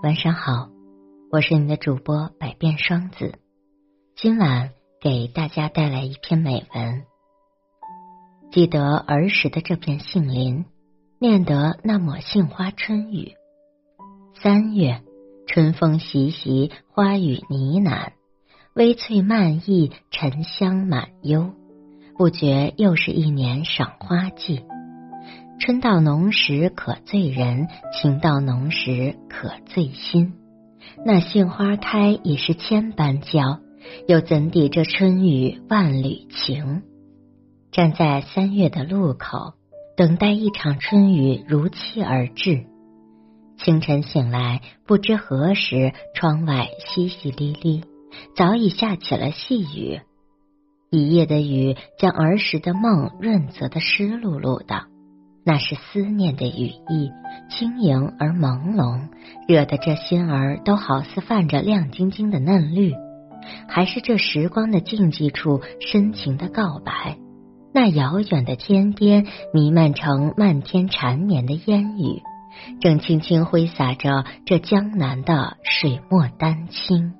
晚上好，我是你的主播百变双子。今晚给大家带来一篇美文。记得儿时的这片杏林，念得那抹杏花春雨。三月，春风习习，花雨呢喃，微翠漫溢，沉香满幽。不觉又是一年赏花季。春到浓时可醉人，情到浓时可醉心。那杏花开已是千般娇，又怎抵这春雨万缕情？站在三月的路口，等待一场春雨如期而至。清晨醒来，不知何时，窗外淅淅沥沥，早已下起了细雨。一夜的雨，将儿时的梦润泽的湿漉漉的。那是思念的羽翼，轻盈而朦胧，惹得这心儿都好似泛着亮晶晶的嫩绿。还是这时光的静寂处深情的告白。那遥远的天边弥漫成漫天缠绵的烟雨，正轻轻挥洒着这江南的水墨丹青。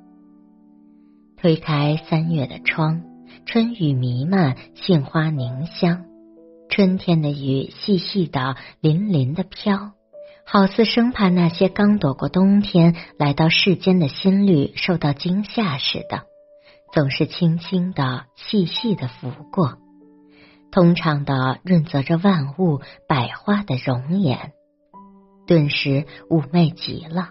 推开三月的窗，春雨弥漫，杏花凝香。春天的雨细细的、淋淋的飘，好似生怕那些刚躲过冬天来到世间的新绿受到惊吓似的，总是轻轻的、细细的拂过，通畅的润泽着万物百花的容颜，顿时妩媚极了。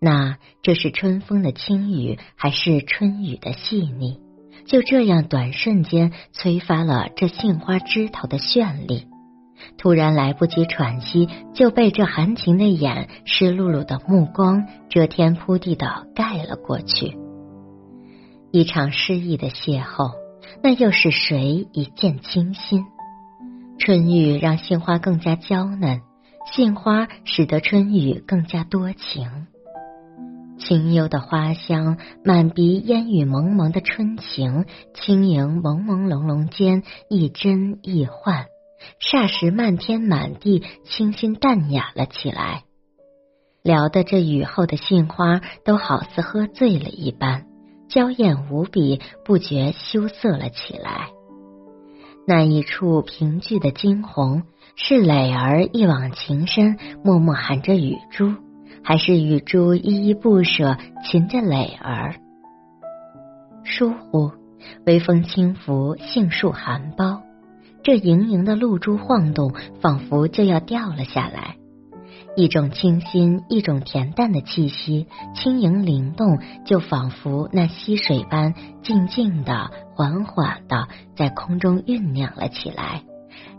那这是春风的轻语，还是春雨的细腻？就这样，短瞬间催发了这杏花枝头的绚丽。突然来不及喘息，就被这含情的眼、湿漉漉的目光遮天铺地的盖了过去。一场诗意的邂逅，那又是谁一见倾心？春雨让杏花更加娇嫩，杏花使得春雨更加多情。清幽的花香，满鼻烟雨蒙蒙的春情，轻盈朦朦胧胧间，一真一幻，霎时漫天满地，清新淡雅了起来。聊得这雨后的杏花都好似喝醉了一般，娇艳无比，不觉羞涩了起来。那一处凭据的惊鸿，是磊儿一往情深，默默含着雨珠。还是雨珠依依不舍擒着磊儿，疏忽微风轻拂杏树含苞，这盈盈的露珠晃动，仿佛就要掉了下来。一种清新，一种恬淡的气息，轻盈灵动，就仿佛那溪水般静静的、缓缓的在空中酝酿了起来，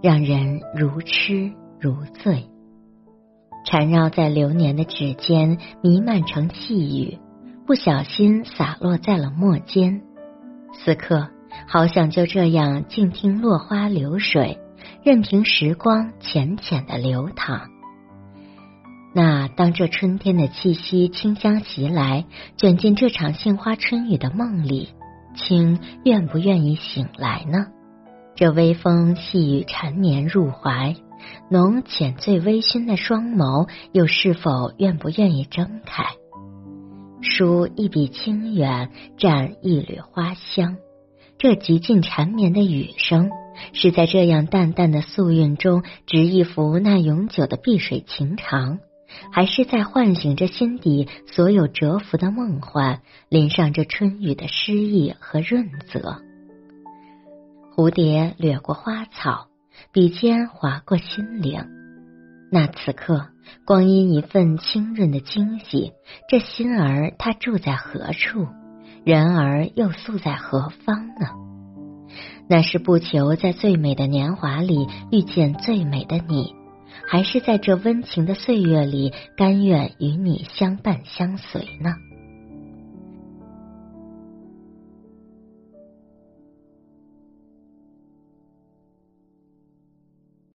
让人如痴如醉。缠绕在流年的指尖，弥漫成细雨，不小心洒落在了墨间。此刻，好想就这样静听落花流水，任凭时光浅浅的流淌。那当这春天的气息清香袭来，卷进这场杏花春雨的梦里，青愿不愿意醒来呢？这微风细雨缠绵入怀。浓浅醉微醺的双眸，又是否愿不愿意睁开？书一笔清远，蘸一缕花香。这极尽缠绵的雨声，是在这样淡淡的素韵中，执一幅那永久的碧水情长，还是在唤醒着心底所有蛰伏的梦幻，淋上这春雨的诗意和润泽？蝴蝶掠过花草。笔尖划过心灵，那此刻光阴一份清润的惊喜，这心儿它住在何处？人儿又宿在何方呢？那是不求在最美的年华里遇见最美的你，还是在这温情的岁月里甘愿与你相伴相随呢？